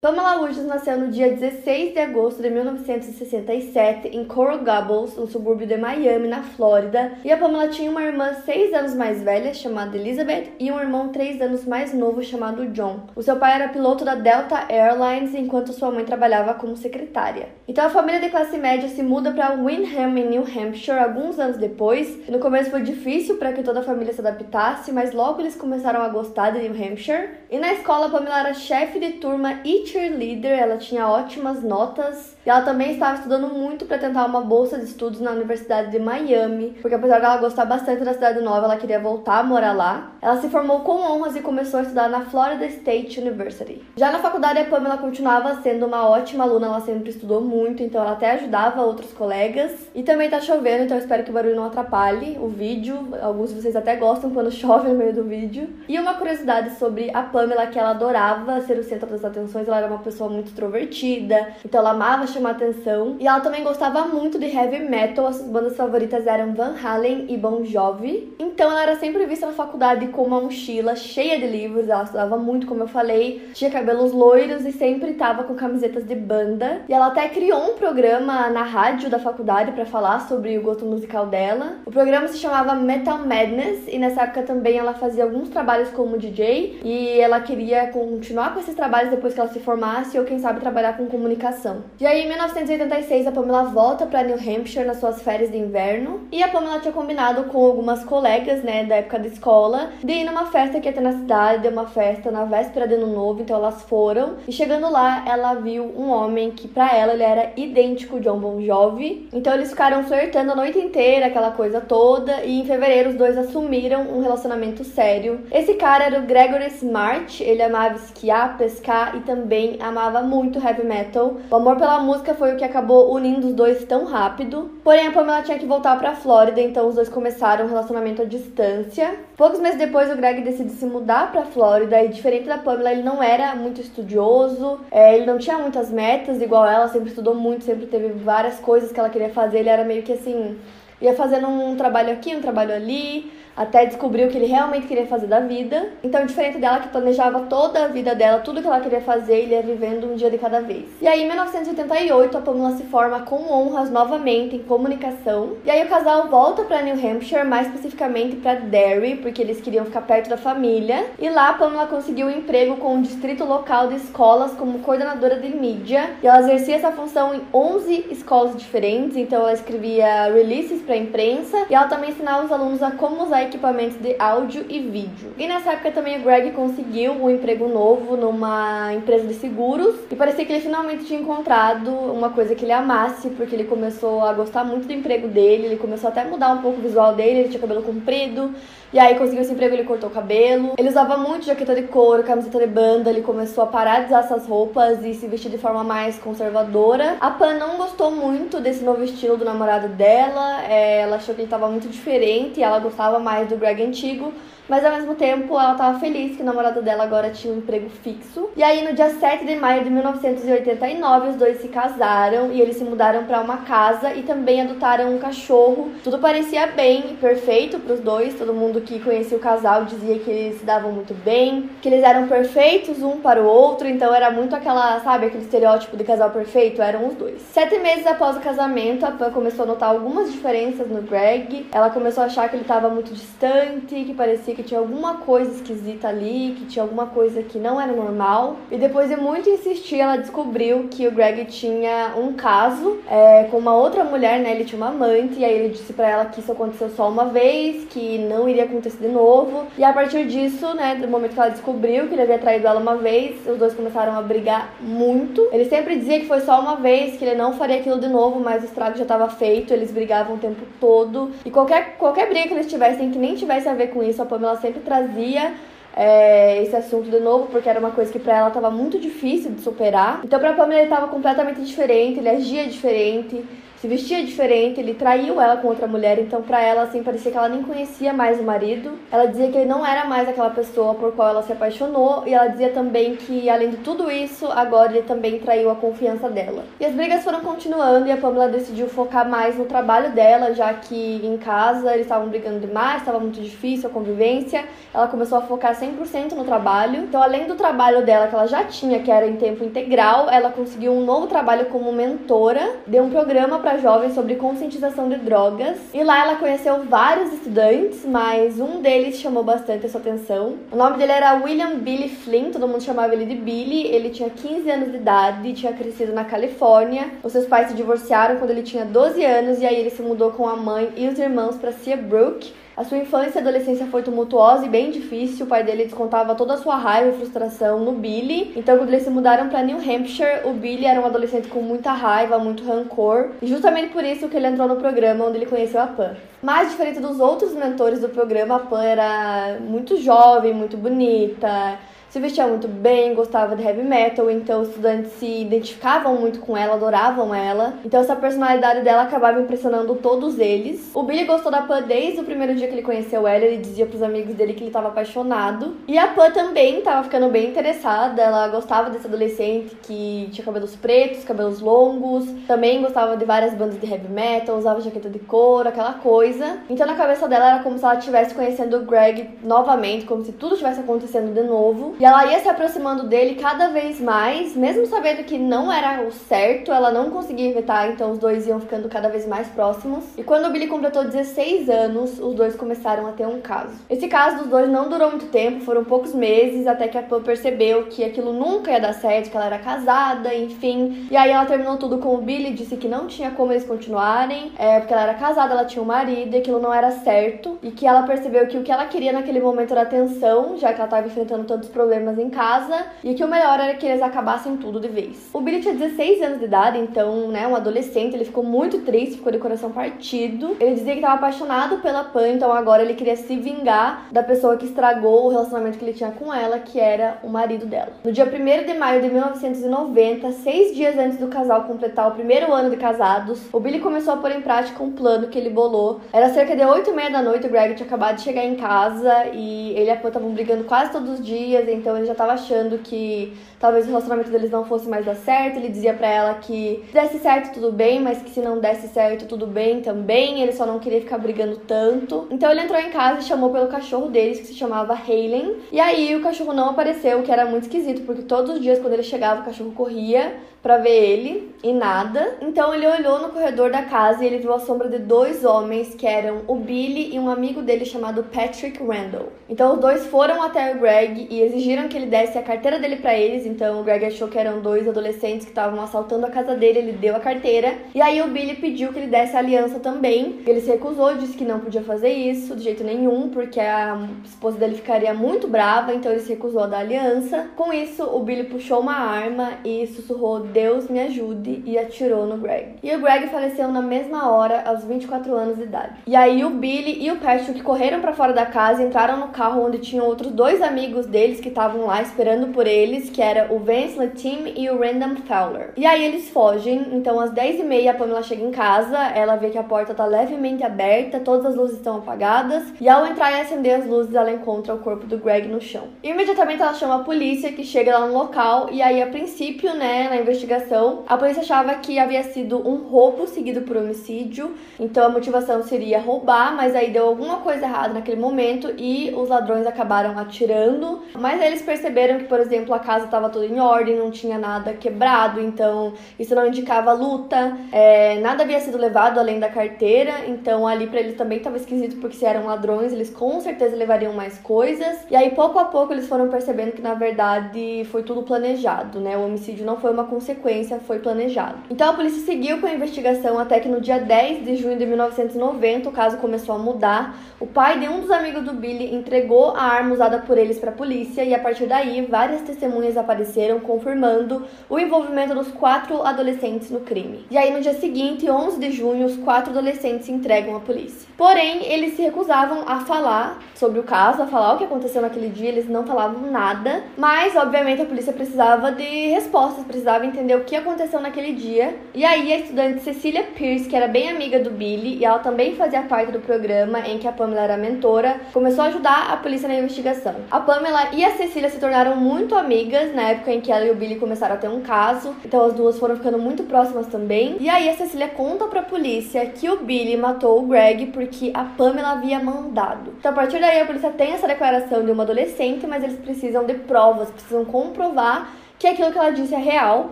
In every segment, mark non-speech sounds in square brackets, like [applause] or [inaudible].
Pamela Lourdes nasceu no dia 16 de agosto de 1967 em Coral Gables, um subúrbio de Miami, na Flórida. E a Pamela tinha uma irmã 6 anos mais velha, chamada Elizabeth, e um irmão 3 anos mais novo, chamado John. O seu pai era piloto da Delta Airlines, enquanto sua mãe trabalhava como secretária. Então a família de classe média se muda para Windham, em New Hampshire, alguns anos depois. No começo foi difícil para que toda a família se adaptasse, mas logo eles começaram a gostar de New Hampshire. E na escola, Pamela era chefe de turma e cheerleader, ela tinha ótimas notas e ela também estava estudando muito para tentar uma bolsa de estudos na Universidade de Miami, porque apesar dela gostar bastante da cidade nova, ela queria voltar a morar lá. Ela se formou com honras e começou a estudar na Florida State University. Já na faculdade, a Pamela continuava sendo uma ótima aluna, ela sempre estudou muito, então ela até ajudava outros colegas. E também tá chovendo, então espero que o barulho não atrapalhe o vídeo. Alguns de vocês até gostam quando [laughs] chove no meio do vídeo. E uma curiosidade sobre a Pamela que ela adorava ser o centro das atenções, ela era uma pessoa muito extrovertida, então ela amava chamar atenção. E ela também gostava muito de heavy metal, as suas bandas favoritas eram Van Halen e Bon Jovi. Então ela era sempre vista na faculdade com uma mochila cheia de livros, ela estudava muito, como eu falei, tinha cabelos loiros e sempre estava com camisetas de banda. E ela até criou um programa na rádio da faculdade para falar sobre o gosto musical dela. O programa se chamava Metal Madness e nessa época também ela fazia alguns trabalhos como DJ e ela queria continuar com esses trabalhos depois que ela se formasse ou quem sabe trabalhar com comunicação. Aí em 1986 a Pamela volta para New Hampshire nas suas férias de inverno e a Pamela tinha combinado com algumas colegas, né, da época da escola, de ir numa festa que ia ter na cidade, de uma festa na véspera de ano novo, então elas foram. E chegando lá, ela viu um homem que para ela ele era idêntico ao John Bon Jovi. Então eles ficaram flertando a noite inteira, aquela coisa toda, e em fevereiro os dois assumiram um relacionamento sério. Esse cara era o Gregory Smart, ele amava esquiar, pescar e também amava muito heavy metal. O amor pela música foi o que acabou unindo os dois tão rápido. Porém, a Pamela tinha que voltar para a Flórida, então os dois começaram um relacionamento à distância. Poucos meses depois, o Greg decide se mudar para a Flórida e, diferente da Pamela, ele não era muito estudioso, é, ele não tinha muitas metas, igual ela, sempre estudou muito, sempre teve várias coisas que ela queria fazer. Ele era meio que assim, ia fazendo um trabalho aqui, um trabalho ali até descobrir o que ele realmente queria fazer da vida. Então, diferente dela, que planejava toda a vida dela, tudo que ela queria fazer, ele ia vivendo um dia de cada vez. E aí, em 1988, a Pamela se forma com honras novamente em comunicação. E aí, o casal volta para New Hampshire, mais especificamente para Derry, porque eles queriam ficar perto da família. E lá, a Pamela conseguiu um emprego com o distrito local de escolas como coordenadora de mídia. E ela exercia essa função em 11 escolas diferentes. Então, ela escrevia releases para a imprensa e ela também ensinava os alunos a como usar equipamentos de áudio e vídeo. E nessa época também o Greg conseguiu um emprego novo numa empresa de seguros e parecia que ele finalmente tinha encontrado uma coisa que ele amasse, porque ele começou a gostar muito do emprego dele, ele começou até a mudar um pouco o visual dele, ele tinha cabelo comprido, e aí conseguiu esse emprego, ele cortou o cabelo. Ele usava muito jaqueta de couro, camiseta de banda, ele começou a parar de usar essas roupas e se vestir de forma mais conservadora. A Pan não gostou muito desse novo estilo do namorado dela, é, ela achou que ele estava muito diferente e ela gostava mais do Greg antigo. Mas ao mesmo tempo ela estava feliz que o namorado dela agora tinha um emprego fixo. E aí no dia 7 de maio de 1989 os dois se casaram e eles se mudaram para uma casa e também adotaram um cachorro. Tudo parecia bem e perfeito para os dois. Todo mundo que conhecia o casal dizia que eles se davam muito bem, que eles eram perfeitos um para o outro. Então era muito aquela, sabe, aquele estereótipo de casal perfeito. Eram os dois. Sete meses após o casamento, a Pan começou a notar algumas diferenças no Greg. Ela começou a achar que ele estava muito distante, que parecia que tinha alguma coisa esquisita ali, que tinha alguma coisa que não era normal. E depois de muito insistir, ela descobriu que o Greg tinha um caso é, com uma outra mulher, né? Ele tinha uma amante, e aí ele disse para ela que isso aconteceu só uma vez, que não iria acontecer de novo. E a partir disso, né, do momento que ela descobriu que ele havia traído ela uma vez, os dois começaram a brigar muito. Ele sempre dizia que foi só uma vez, que ele não faria aquilo de novo, mas o estrago já estava feito, eles brigavam o tempo todo. E qualquer, qualquer briga que eles tivessem que nem tivesse a ver com isso, a Pamela sempre trazia é, esse assunto de novo, porque era uma coisa que para ela estava muito difícil de superar. Então, para Pamela, ele estava completamente diferente, ele agia diferente se vestia diferente, ele traiu ela com outra mulher, então para ela assim parecia que ela nem conhecia mais o marido. Ela dizia que ele não era mais aquela pessoa por qual ela se apaixonou e ela dizia também que além de tudo isso, agora ele também traiu a confiança dela. E as brigas foram continuando e a Pamela decidiu focar mais no trabalho dela, já que em casa eles estavam brigando demais, estava muito difícil a convivência. Ela começou a focar 100% no trabalho. Então, além do trabalho dela que ela já tinha, que era em tempo integral, ela conseguiu um novo trabalho como mentora, deu um programa para jovens sobre conscientização de drogas. E lá ela conheceu vários estudantes, mas um deles chamou bastante a sua atenção. O nome dele era William Billy Flynn, todo mundo chamava ele de Billy. Ele tinha 15 anos de idade, tinha crescido na Califórnia. Os seus pais se divorciaram quando ele tinha 12 anos e aí ele se mudou com a mãe e os irmãos para Seabrook a sua infância e adolescência foi tumultuosa e bem difícil. O pai dele descontava toda a sua raiva e frustração no Billy. Então, quando eles se mudaram para New Hampshire, o Billy era um adolescente com muita raiva, muito rancor. E justamente por isso que ele entrou no programa onde ele conheceu a Pan. Mas diferente dos outros mentores do programa, a Pan era muito jovem, muito bonita se vestia muito bem, gostava de heavy metal, então os estudantes se identificavam muito com ela, adoravam ela. Então essa personalidade dela acabava impressionando todos eles. O Billy gostou da Pan desde o primeiro dia que ele conheceu ela, ele dizia pros amigos dele que ele estava apaixonado. E a Pan também estava ficando bem interessada, ela gostava desse adolescente que tinha cabelos pretos, cabelos longos, também gostava de várias bandas de heavy metal, usava jaqueta de couro, aquela coisa. Então na cabeça dela era como se ela estivesse conhecendo o Greg novamente, como se tudo estivesse acontecendo de novo. E ela ia se aproximando dele cada vez mais, mesmo sabendo que não era o certo, ela não conseguia evitar, então os dois iam ficando cada vez mais próximos. E quando o Billy completou 16 anos, os dois começaram a ter um caso. Esse caso dos dois não durou muito tempo, foram poucos meses, até que a Pam percebeu que aquilo nunca ia dar certo, que ela era casada, enfim. E aí ela terminou tudo com o Billy, disse que não tinha como eles continuarem, é, porque ela era casada, ela tinha um marido, e aquilo não era certo. E que ela percebeu que o que ela queria naquele momento era atenção, já que ela estava enfrentando tantos problemas problemas em casa e que o melhor era que eles acabassem tudo de vez. O Billy tinha 16 anos de idade, então, né, um adolescente, ele ficou muito triste, ficou de coração partido. Ele dizia que estava apaixonado pela Pan, então agora ele queria se vingar da pessoa que estragou o relacionamento que ele tinha com ela, que era o marido dela. No dia 1 de maio de 1990, seis dias antes do casal completar o primeiro ano de casados, o Billy começou a pôr em prática um plano que ele bolou. Era cerca de 8 e meia da noite, o Greg tinha acabado de chegar em casa e ele e a Pan estavam brigando quase todos os dias, então ele já tava achando que talvez o relacionamento deles não fosse mais dar certo. Ele dizia para ela que se desse certo tudo bem, mas que se não desse certo tudo bem também. Ele só não queria ficar brigando tanto. Então ele entrou em casa e chamou pelo cachorro deles, que se chamava Halen. E aí o cachorro não apareceu, o que era muito esquisito, porque todos os dias quando ele chegava o cachorro corria para ver ele e nada. Então ele olhou no corredor da casa e ele viu a sombra de dois homens que eram o Billy e um amigo dele chamado Patrick Randall. Então os dois foram até o Greg e exigiram que ele desse a carteira dele para eles. Então o Greg achou que eram dois adolescentes que estavam assaltando a casa dele, ele deu a carteira. E aí o Billy pediu que ele desse a aliança também. Ele se recusou, disse que não podia fazer isso de jeito nenhum, porque a esposa dele ficaria muito brava, então ele se recusou a dar a aliança. Com isso, o Billy puxou uma arma e sussurrou Deus me ajude e atirou no Greg. E o Greg faleceu na mesma hora, aos 24 anos de idade. E aí o Billy e o Patrick correram para fora da casa entraram no carro onde tinham outros dois amigos deles que estavam lá esperando por eles, que era o Vance Latim e o Random Fowler. E aí eles fogem, então às 10h30 a Pamela chega em casa, ela vê que a porta tá levemente aberta, todas as luzes estão apagadas, e ao entrar e acender as luzes, ela encontra o corpo do Greg no chão. E imediatamente ela chama a polícia, que chega lá no local, e aí a princípio, né, na investigação a polícia achava que havia sido um roubo seguido por homicídio, então a motivação seria roubar, mas aí deu alguma coisa errada naquele momento e os ladrões acabaram atirando. Mas eles perceberam que, por exemplo, a casa estava toda em ordem, não tinha nada quebrado, então isso não indicava luta, é, nada havia sido levado além da carteira, então ali para eles também estava esquisito porque se eram ladrões, eles com certeza levariam mais coisas. E aí pouco a pouco eles foram percebendo que na verdade foi tudo planejado, né? O homicídio não foi uma consequência consequência foi planejado. Então a polícia seguiu com a investigação até que no dia 10 de junho de 1990 o caso começou a mudar. O pai de um dos amigos do Billy entregou a arma usada por eles para a polícia e a partir daí várias testemunhas apareceram compareceram confirmando o envolvimento dos quatro adolescentes no crime. E aí, no dia seguinte, 11 de junho, os quatro adolescentes se entregam à polícia. Porém, eles se recusavam a falar sobre o caso, a falar o que aconteceu naquele dia, eles não falavam nada. Mas, obviamente, a polícia precisava de respostas, precisava entender o que aconteceu naquele dia. E aí, a estudante Cecília Pierce, que era bem amiga do Billy, e ela também fazia parte do programa em que a Pamela era mentora, começou a ajudar a polícia na investigação. A Pamela e a Cecília se tornaram muito amigas na época em que ela e o Billy começaram a ter um caso, então as duas foram ficando muito próximas também. E aí, a Cecília conta pra polícia que o Billy matou o Greg porque a Pamela havia mandado. Então, a partir daí, a polícia tem essa declaração de uma adolescente, mas eles precisam de provas, precisam comprovar que aquilo que ela disse é real,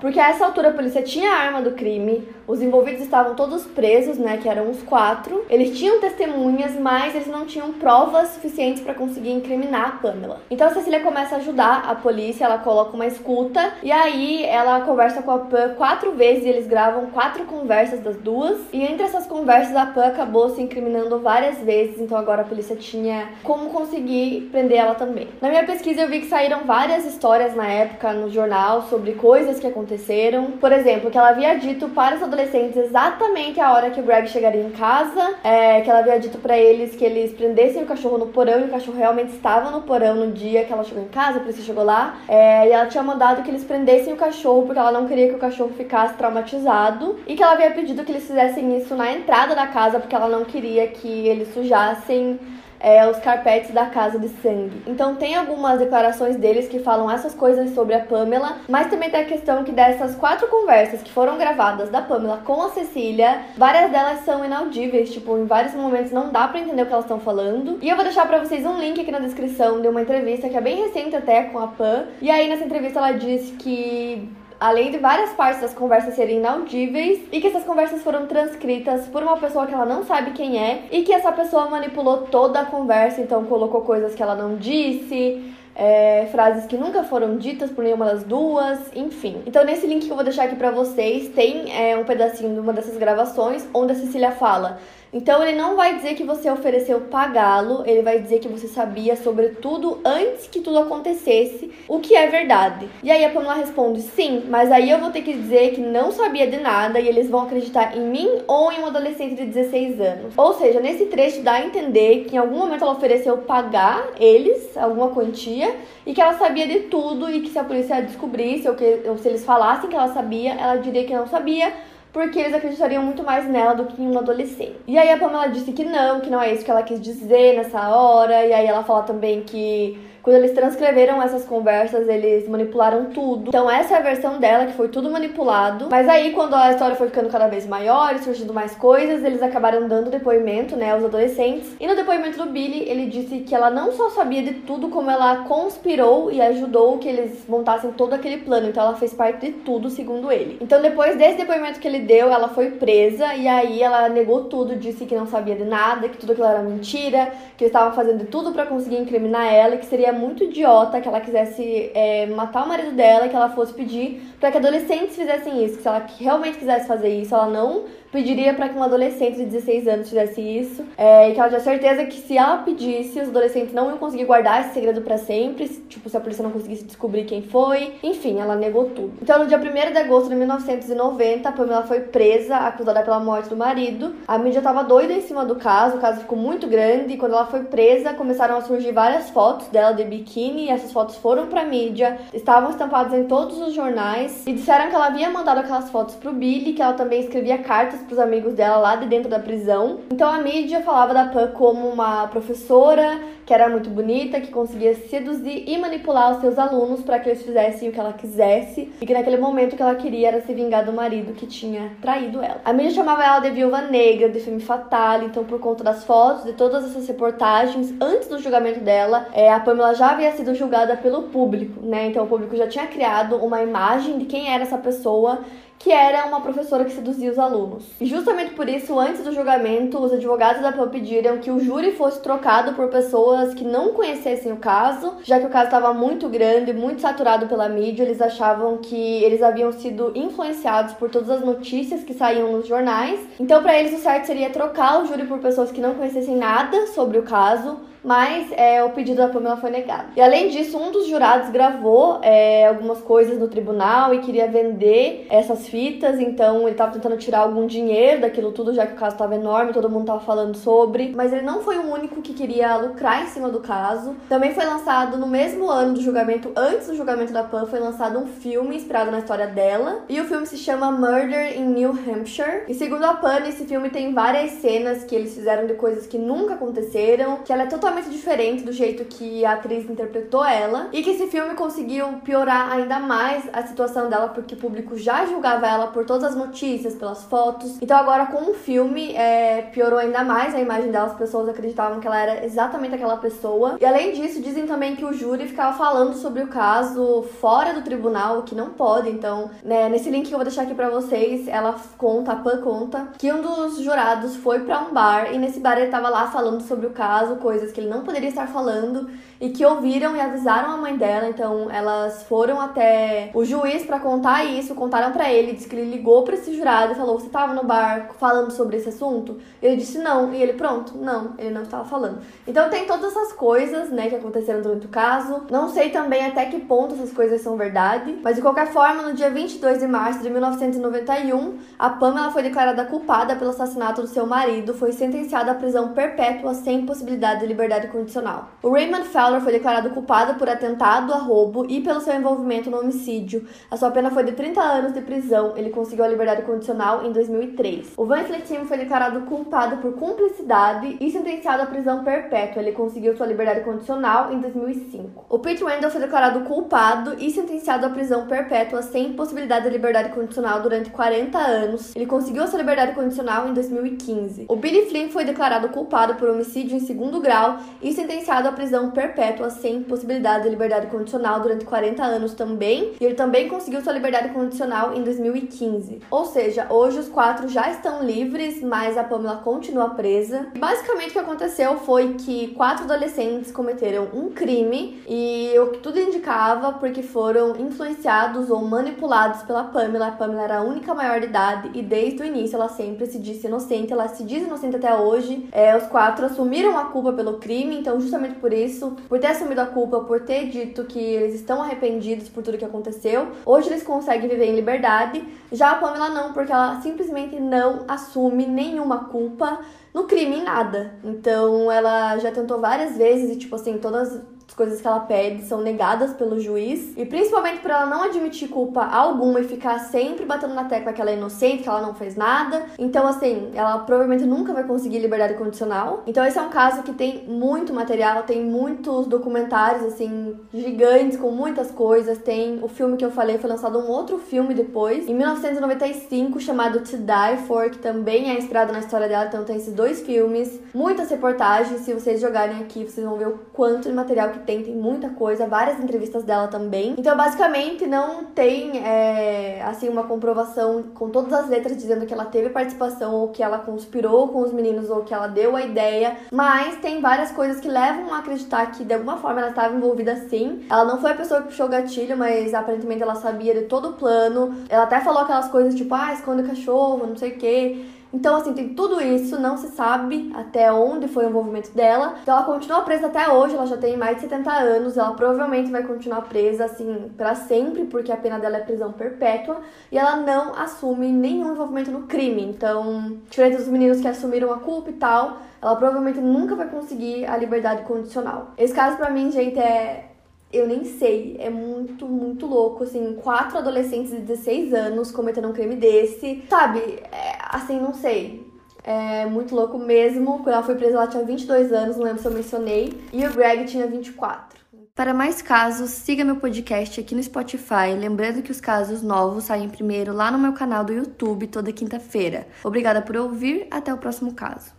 porque a essa altura a polícia tinha a arma do crime, os envolvidos estavam todos presos, né, que eram os quatro. Eles tinham testemunhas, mas eles não tinham provas suficientes para conseguir incriminar a Pamela. Então a Cecília começa a ajudar a polícia, ela coloca uma escuta e aí ela conversa com a Pam quatro vezes e eles gravam quatro conversas das duas. E entre essas conversas a Pam acabou se incriminando várias vezes, então agora a polícia tinha como conseguir prender ela também. Na minha pesquisa eu vi que saíram várias histórias na época no jornal sobre coisas que aconteceram. Por exemplo, que ela havia dito para os adolescentes exatamente a hora que o Greg chegaria em casa, é, que ela havia dito para eles que eles prendessem o cachorro no porão e o cachorro realmente estava no porão no dia que ela chegou em casa, por isso chegou lá. É, e ela tinha mandado que eles prendessem o cachorro porque ela não queria que o cachorro ficasse traumatizado e que ela havia pedido que eles fizessem isso na entrada da casa porque ela não queria que eles sujassem é, os carpetes da casa de sangue. Então tem algumas declarações deles que falam essas coisas sobre a Pamela, mas também tem a questão que dessas quatro conversas que foram gravadas da Pamela com a Cecília, várias delas são inaudíveis, tipo, em vários momentos não dá para entender o que elas estão falando. E eu vou deixar para vocês um link aqui na descrição de uma entrevista que é bem recente até com a Pam. E aí nessa entrevista ela disse que além de várias partes das conversas serem inaudíveis e que essas conversas foram transcritas por uma pessoa que ela não sabe quem é e que essa pessoa manipulou toda a conversa, então colocou coisas que ela não disse, é, frases que nunca foram ditas por nenhuma das duas, enfim. Então, nesse link que eu vou deixar aqui pra vocês, tem é, um pedacinho de uma dessas gravações onde a Cecília fala. Então, ele não vai dizer que você ofereceu pagá-lo, ele vai dizer que você sabia sobre tudo antes que tudo acontecesse, o que é verdade. E aí a Pamela responde: sim, mas aí eu vou ter que dizer que não sabia de nada e eles vão acreditar em mim ou em um adolescente de 16 anos. Ou seja, nesse trecho dá a entender que em algum momento ela ofereceu pagar eles alguma quantia e que ela sabia de tudo e que se a polícia descobrisse ou, que, ou se eles falassem que ela sabia, ela diria que não sabia porque eles acreditariam muito mais nela do que em um adolescente. E aí a Pamela disse que não, que não é isso que ela quis dizer nessa hora, e aí ela fala também que quando eles transcreveram essas conversas, eles manipularam tudo. Então essa é a versão dela, que foi tudo manipulado. Mas aí, quando a história foi ficando cada vez maior e surgindo mais coisas, eles acabaram dando depoimento, né, aos adolescentes. E no depoimento do Billy, ele disse que ela não só sabia de tudo, como ela conspirou e ajudou que eles montassem todo aquele plano. Então ela fez parte de tudo, segundo ele. Então depois desse depoimento que ele deu, ela foi presa e aí ela negou tudo, disse que não sabia de nada, que tudo aquilo era mentira, que eles estavam fazendo de tudo para conseguir incriminar ela, que seria muito idiota que ela quisesse é, matar o marido dela, que ela fosse pedir para que adolescentes fizessem isso, que se ela realmente quisesse fazer isso, ela não pediria para que um adolescente de 16 anos fizesse isso, é, e que ela tinha certeza que se ela pedisse, os adolescentes não iam conseguir guardar esse segredo para sempre, tipo, se a polícia não conseguisse descobrir quem foi. Enfim, ela negou tudo. Então, no dia 1 de agosto de 1990, a Pamela foi presa, acusada pela morte do marido. A mídia tava doida em cima do caso, o caso ficou muito grande, e quando ela foi presa, começaram a surgir várias fotos dela de biquíni, e essas fotos foram pra mídia, estavam estampadas em todos os jornais, e disseram que ela havia mandado aquelas fotos pro Billy, que ela também escrevia cartas pros amigos dela lá de dentro da prisão. Então a mídia falava da Pan como uma professora que era muito bonita, que conseguia seduzir e manipular os seus alunos para que eles fizessem o que ela quisesse e que naquele momento o que ela queria era se vingar do marido que tinha traído ela. A mídia chamava ela de viúva negra, de femme fatale, então por conta das fotos, de todas essas reportagens, antes do julgamento dela, é, a Pamela já havia sido julgada pelo público, né? Então o público já tinha criado uma imagem de quem era essa pessoa que era uma professora que seduzia os alunos. E justamente por isso, antes do julgamento, os advogados da PAN pediram que o júri fosse trocado por pessoas que não conhecessem o caso, já que o caso estava muito grande, muito saturado pela mídia, eles achavam que eles haviam sido influenciados por todas as notícias que saíam nos jornais. Então, para eles, o certo seria trocar o júri por pessoas que não conhecessem nada sobre o caso mas é, o pedido da Pamela foi negado. E além disso, um dos jurados gravou é, algumas coisas no tribunal e queria vender essas fitas, então ele estava tentando tirar algum dinheiro daquilo tudo, já que o caso estava enorme, todo mundo estava falando sobre, mas ele não foi o único que queria lucrar em cima do caso. Também foi lançado no mesmo ano do julgamento, antes do julgamento da Pam, foi lançado um filme inspirado na história dela, e o filme se chama Murder in New Hampshire. E segundo a Pam, esse filme tem várias cenas que eles fizeram de coisas que nunca aconteceram, que ela é totalmente diferente do jeito que a atriz interpretou ela, e que esse filme conseguiu piorar ainda mais a situação dela, porque o público já julgava ela por todas as notícias, pelas fotos. Então agora com o filme é, piorou ainda mais a imagem dela, as pessoas acreditavam que ela era exatamente aquela pessoa. E além disso, dizem também que o júri ficava falando sobre o caso fora do tribunal, que não pode. Então, né, nesse link que eu vou deixar aqui pra vocês, ela conta, a Pan conta, que um dos jurados foi para um bar e nesse bar ele tava lá falando sobre o caso, coisas que ele não poderia estar falando e que ouviram e avisaram a mãe dela. Então, elas foram até o juiz para contar isso, contaram para ele, disse que ele ligou para esse jurado e falou: "Você tava no bar falando sobre esse assunto?" Ele disse: "Não". E ele: "Pronto, não, ele não estava falando". Então, tem todas essas coisas, né, que aconteceram durante o caso. Não sei também até que ponto essas coisas são verdade, mas de qualquer forma, no dia 22 de março de 1991, a Pamela foi declarada culpada pelo assassinato do seu marido, foi sentenciada à prisão perpétua sem possibilidade de liberdade condicional. O Raymond Fowler foi declarado culpado por atentado a roubo e pelo seu envolvimento no homicídio. A sua pena foi de 30 anos de prisão. Ele conseguiu a liberdade condicional em 2003. O Van Fletim foi declarado culpado por cumplicidade e sentenciado à prisão perpétua. Ele conseguiu sua liberdade condicional em 2005. O Pete Wendell foi declarado culpado e sentenciado à prisão perpétua sem possibilidade de liberdade condicional durante 40 anos. Ele conseguiu essa liberdade condicional em 2015. O Billy Flynn foi declarado culpado por homicídio em segundo grau e sentenciado à prisão perpétua sem possibilidade de liberdade condicional durante 40 anos também. E ele também conseguiu sua liberdade condicional em 2015. Ou seja, hoje os quatro já estão livres, mas a Pamela continua presa. Basicamente o que aconteceu foi que quatro adolescentes cometeram um crime e o que tudo indicava porque foram influenciados ou manipulados pela Pamela. A Pamela era a única maior de idade e desde o início ela sempre se disse inocente, ela se diz inocente até hoje. É, os quatro assumiram a culpa pelo crime, então justamente por isso, por ter assumido a culpa, por ter dito que eles estão arrependidos por tudo que aconteceu, hoje eles conseguem viver em liberdade. Já a Pamela não, porque ela simplesmente não assume nenhuma culpa no crime em nada. Então ela já tentou várias vezes e tipo assim, todas as coisas que ela pede são negadas pelo juiz. E principalmente por ela não admitir culpa alguma e ficar sempre batendo na tecla que ela é inocente, que ela não fez nada. Então, assim, ela provavelmente nunca vai conseguir liberdade condicional. Então, esse é um caso que tem muito material, tem muitos documentários, assim, gigantes, com muitas coisas. Tem o filme que eu falei, foi lançado um outro filme depois, em 1995, chamado To Die For, que também é inspirado na história dela. Então, tem esses dois filmes, muitas reportagens. Se vocês jogarem aqui, vocês vão ver o quanto de material que tem, tem muita coisa, várias entrevistas dela também. Então, basicamente, não tem, é, assim, uma comprovação com todas as letras dizendo que ela teve participação ou que ela conspirou com os meninos ou que ela deu a ideia, mas tem várias coisas que levam a acreditar que de alguma forma ela estava envolvida sim. Ela não foi a pessoa que puxou o gatilho, mas aparentemente ela sabia de todo o plano. Ela até falou aquelas coisas tipo, ah, esconde o cachorro, não sei o quê. Então, assim, tem tudo isso, não se sabe até onde foi o envolvimento dela. Então, ela continua presa até hoje, ela já tem mais de 70 anos, ela provavelmente vai continuar presa, assim, para sempre, porque a pena dela é prisão perpétua, e ela não assume nenhum envolvimento no crime. Então, diferente dos meninos que assumiram a culpa e tal, ela provavelmente nunca vai conseguir a liberdade condicional. Esse caso, para mim, gente, é eu nem sei, é muito, muito louco, assim, quatro adolescentes de 16 anos cometendo um crime desse, sabe? É, assim, não sei. É muito louco mesmo. Quando ela foi presa, ela tinha 22 anos, não lembro se eu mencionei, e o Greg tinha 24. Para mais casos, siga meu podcast aqui no Spotify, lembrando que os casos novos saem primeiro lá no meu canal do YouTube toda quinta-feira. Obrigada por ouvir, até o próximo caso.